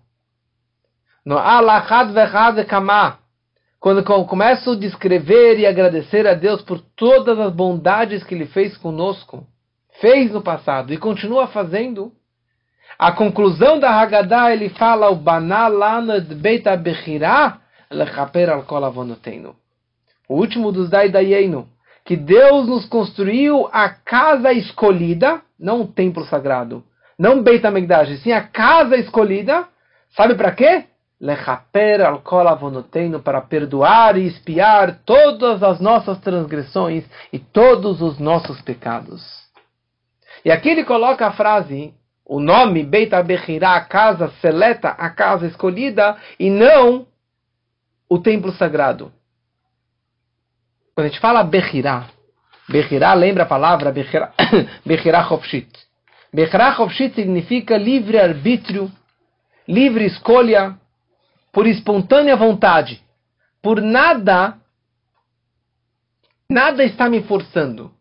no Alachad Vechad Kamah, quando começo a descrever e agradecer a Deus por todas as bondades que Ele fez conosco, fez no passado e continua fazendo, a conclusão da Haggadah ele fala o banalana beita bechirá lechaper al O último dos Daidayenu, que Deus nos construiu a casa escolhida, não o templo sagrado, não Beit HaMikdash, sim a casa escolhida, sabe para quê? Lechaper al kol avonoteinu, para perdoar e espiar todas as nossas transgressões e todos os nossos pecados. E aqui ele coloca a frase, o nome Beit Abechirá, a casa seleta, a casa escolhida, e não o templo sagrado. Quando a gente fala Bechirá, Bechirá lembra a palavra Bechirá (coughs) Chofshit. Bechirá Chofshit significa livre-arbítrio, livre escolha, por espontânea vontade. Por nada, nada está me forçando.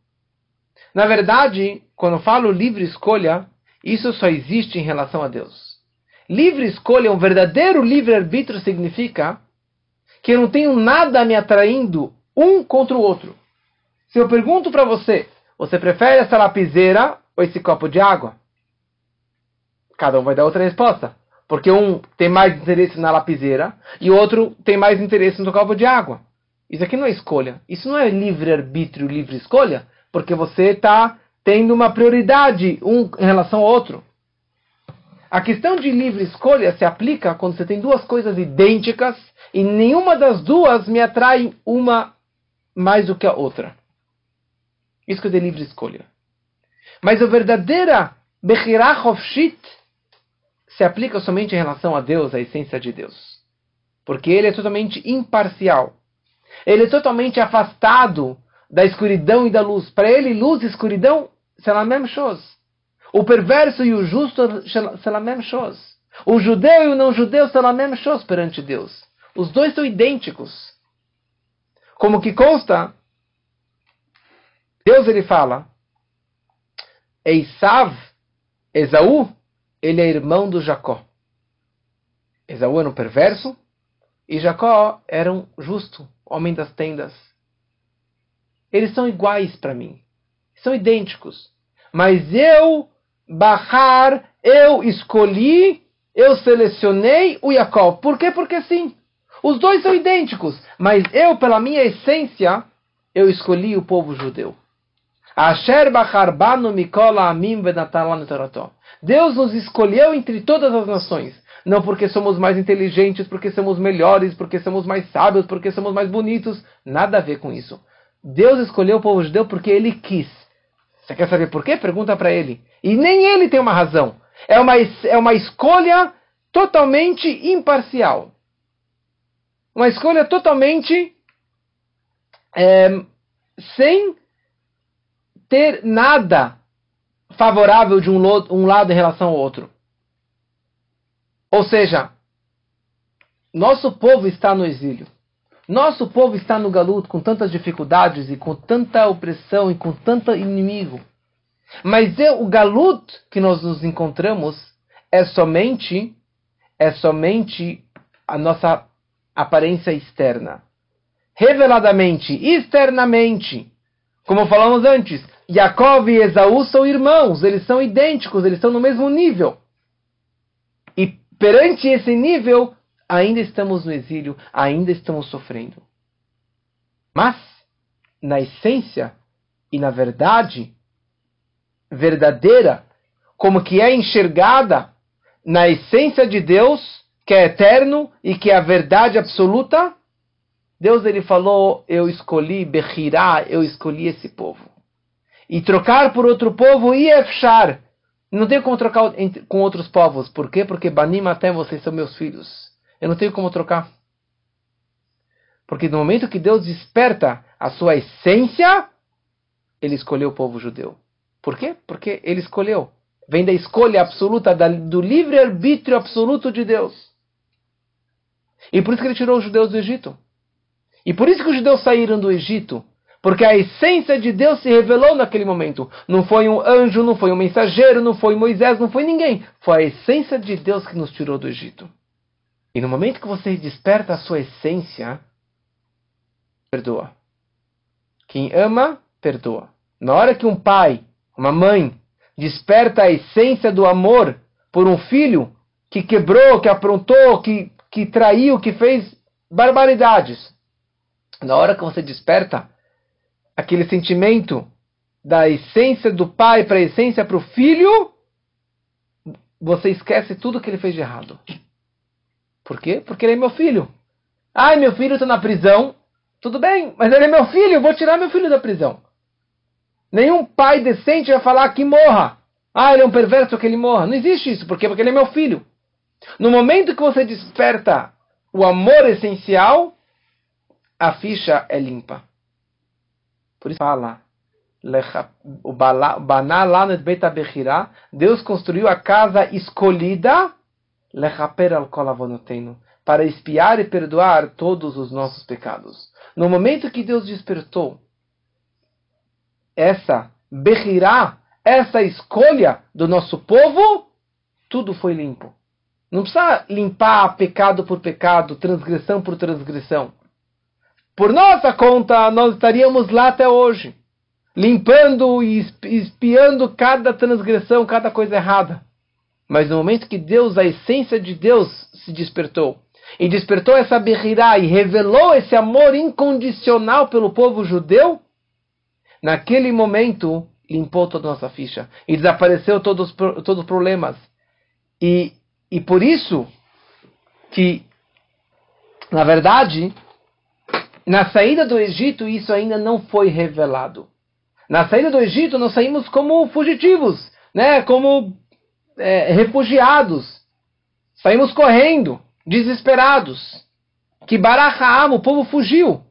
Na verdade, quando falo livre escolha, isso só existe em relação a Deus. Livre escolha, um verdadeiro livre-arbítrio significa que eu não tenho nada me atraindo um contra o outro. Se eu pergunto para você, você prefere essa lapiseira ou esse copo de água? Cada um vai dar outra resposta. Porque um tem mais interesse na lapiseira e o outro tem mais interesse no copo de água. Isso aqui não é escolha. Isso não é livre-arbítrio, livre escolha. Porque você está tendo uma prioridade um em relação ao outro. A questão de livre escolha se aplica quando você tem duas coisas idênticas e nenhuma das duas me atrai uma mais do que a outra. Isso que é livre escolha. Mas a verdadeira Bechirah Hofshit se aplica somente em relação a Deus, a essência de Deus. Porque ele é totalmente imparcial. Ele é totalmente afastado da escuridão e da luz. Para ele, luz e escuridão, c'est la même chose. O perverso e o justo, c'est la même chose. O judeu e o não judeu, c'est la même chose perante Deus. Os dois são idênticos. Como que consta, Deus ele fala, Eisav, Esaú, ele é irmão do Jacó. Esaú era um perverso e Jacó era um justo, homem das tendas. Eles são iguais para mim. São idênticos. Mas eu, Bahar, eu escolhi, eu selecionei o Jacó. Por quê? Porque sim. Os dois são idênticos. Mas eu, pela minha essência, eu escolhi o povo judeu. Asher Bahar Banu Mikola Amim Venatalan Torató. Deus nos escolheu entre todas as nações. Não porque somos mais inteligentes, porque somos melhores, porque somos mais sábios, porque somos mais bonitos. Nada a ver com isso. Deus escolheu o povo judeu porque ele quis. Você quer saber por quê? Pergunta para ele. E nem ele tem uma razão. É uma, é uma escolha totalmente imparcial. Uma escolha totalmente é, sem ter nada favorável de um, um lado em relação ao outro. Ou seja, nosso povo está no exílio. Nosso povo está no galuto com tantas dificuldades e com tanta opressão e com tanto inimigo. Mas o galuto que nós nos encontramos é somente é somente a nossa aparência externa. Reveladamente, externamente, como falamos antes, Jacob e Esaú são irmãos, eles são idênticos, eles estão no mesmo nível. E perante esse nível, ainda estamos no exílio, ainda estamos sofrendo. Mas, na essência e na verdade verdadeira, como que é enxergada na essência de Deus, que é eterno e que é a verdade absoluta, Deus ele falou: Eu escolhi Bechirá, eu escolhi esse povo e trocar por outro povo e efchar. Não tenho como trocar com outros povos. Por quê? Porque Banim até vocês são meus filhos. Eu não tenho como trocar. Porque no momento que Deus desperta a sua essência, ele escolheu o povo judeu. Por quê? Porque ele escolheu. Vem da escolha absoluta, do livre-arbítrio absoluto de Deus. E por isso que ele tirou os judeus do Egito. E por isso que os judeus saíram do Egito porque a essência de Deus se revelou naquele momento. Não foi um anjo, não foi um mensageiro, não foi Moisés, não foi ninguém. Foi a essência de Deus que nos tirou do Egito. E no momento que você desperta a sua essência, perdoa. Quem ama, perdoa. Na hora que um pai, uma mãe, desperta a essência do amor por um filho que quebrou, que aprontou, que, que traiu, que fez barbaridades. Na hora que você desperta aquele sentimento da essência do pai para a essência para o filho, você esquece tudo que ele fez de errado. Por quê? Porque ele é meu filho. Ai, meu filho está na prisão. Tudo bem, mas ele é meu filho, vou tirar meu filho da prisão. Nenhum pai decente vai falar que morra. Ah, ele é um perverso que ele morra. Não existe isso. Por quê? Porque ele é meu filho. No momento que você desperta o amor essencial, a ficha é limpa. Por isso fala, o lá no Beit Deus construiu a casa escolhida para espiar e perdoar todos os nossos pecados. No momento que Deus despertou essa Bechirá, essa escolha do nosso povo, tudo foi limpo. Não precisa limpar pecado por pecado, transgressão por transgressão. Por nossa conta, nós estaríamos lá até hoje, limpando e espiando cada transgressão, cada coisa errada. Mas no momento que Deus, a essência de Deus, se despertou, e despertou essa berrirá e revelou esse amor incondicional pelo povo judeu, naquele momento limpou toda a nossa ficha e desapareceu todos, todos os problemas. E, e por isso que, na verdade, na saída do Egito isso ainda não foi revelado. Na saída do Egito nós saímos como fugitivos, né? como é, refugiados. Saímos correndo, desesperados. Que Baraham, o povo fugiu.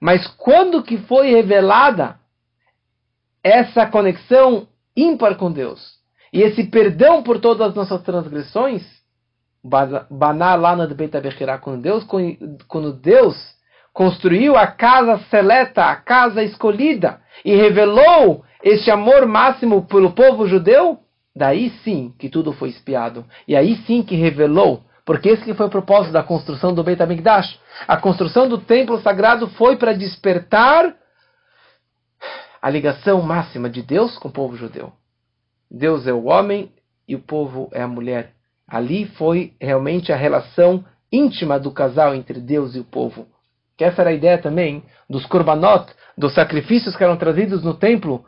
Mas quando que foi revelada essa conexão ímpar com Deus e esse perdão por todas as nossas transgressões, Baná lá no Beit quando Deus, quando Deus construiu a casa seleta, a casa escolhida, e revelou este amor máximo pelo povo judeu, daí sim que tudo foi espiado. E aí sim que revelou, porque esse que foi o propósito da construção do Beit HaMikdash. A construção do templo sagrado foi para despertar a ligação máxima de Deus com o povo judeu. Deus é o homem e o povo é a mulher. Ali foi realmente a relação íntima do casal entre Deus e o povo. Que essa era a ideia também dos korbanot, dos sacrifícios que eram trazidos no templo.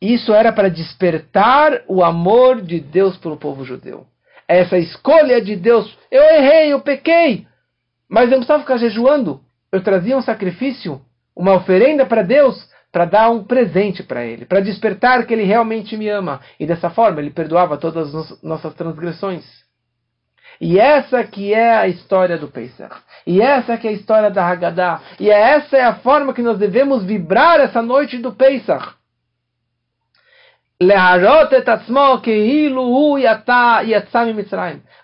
Isso era para despertar o amor de Deus pelo povo judeu. Essa escolha de Deus, eu errei, eu pequei, mas eu não precisava ficar jejuando. Eu trazia um sacrifício, uma oferenda para Deus, para dar um presente para ele, para despertar que ele realmente me ama. E dessa forma ele perdoava todas as nossas transgressões. E essa que é a história do Pesach. E essa que é a história da Haggadah. E essa é a forma que nós devemos vibrar essa noite do Pesach.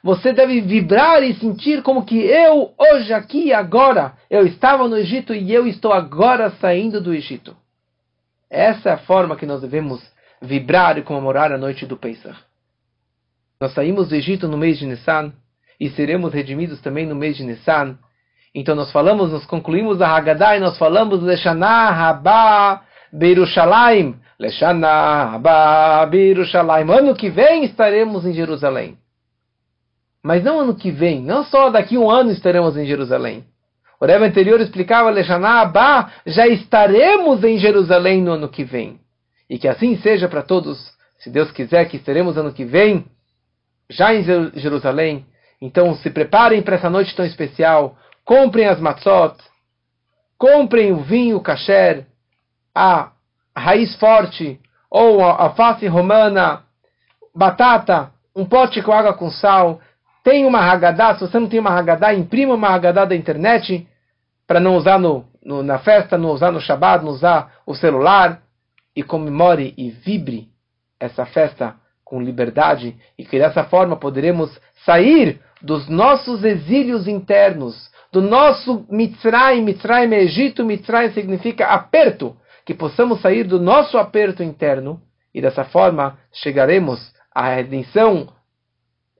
Você deve vibrar e sentir como que eu, hoje, aqui e agora, eu estava no Egito e eu estou agora saindo do Egito. Essa é a forma que nós devemos vibrar e comemorar a noite do Pesach. Nós saímos do Egito no mês de Nissan e seremos redimidos também no mês de Nissan. Então nós falamos, nós concluímos a Haggadah e nós falamos Leshana Haba Beirushalayim. Leshana Haba Beirushalayim. Ano que vem estaremos em Jerusalém. Mas não ano que vem, não só daqui a um ano estaremos em Jerusalém. O Rebbe anterior explicava, Leshaná Abba, já estaremos em Jerusalém no ano que vem. E que assim seja para todos, se Deus quiser que estaremos ano que vem, já em Jerusalém. Então se preparem para essa noite tão especial, comprem as matzot, comprem o vinho kasher, a raiz forte, ou a face romana, batata, um pote com água com sal, tem uma Haggadah, se você não tem uma Haggadah, imprima uma Haggadah da internet para não usar no, no, na festa, não usar no Shabbat, não usar o celular e comemore e vibre essa festa com liberdade. E que dessa forma poderemos sair dos nossos exílios internos, do nosso Mitzrayim, Mitzrayim é Egito, Mitzrayim significa aperto, que possamos sair do nosso aperto interno e dessa forma chegaremos à redenção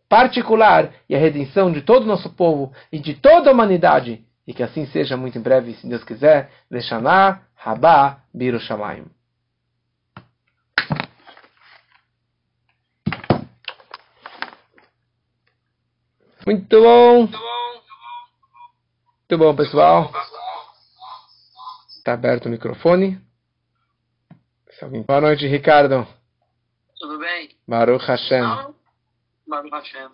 particular e a redenção de todo o nosso povo e de toda a humanidade. E que assim seja muito em breve, se Deus quiser. Leshaná, Rabá, Birushalayim. Muito bom. Muito bom, pessoal. Está aberto o microfone. Boa noite, Ricardo.
Tudo bem?
Baruch Hashem.
Baruch Hashem.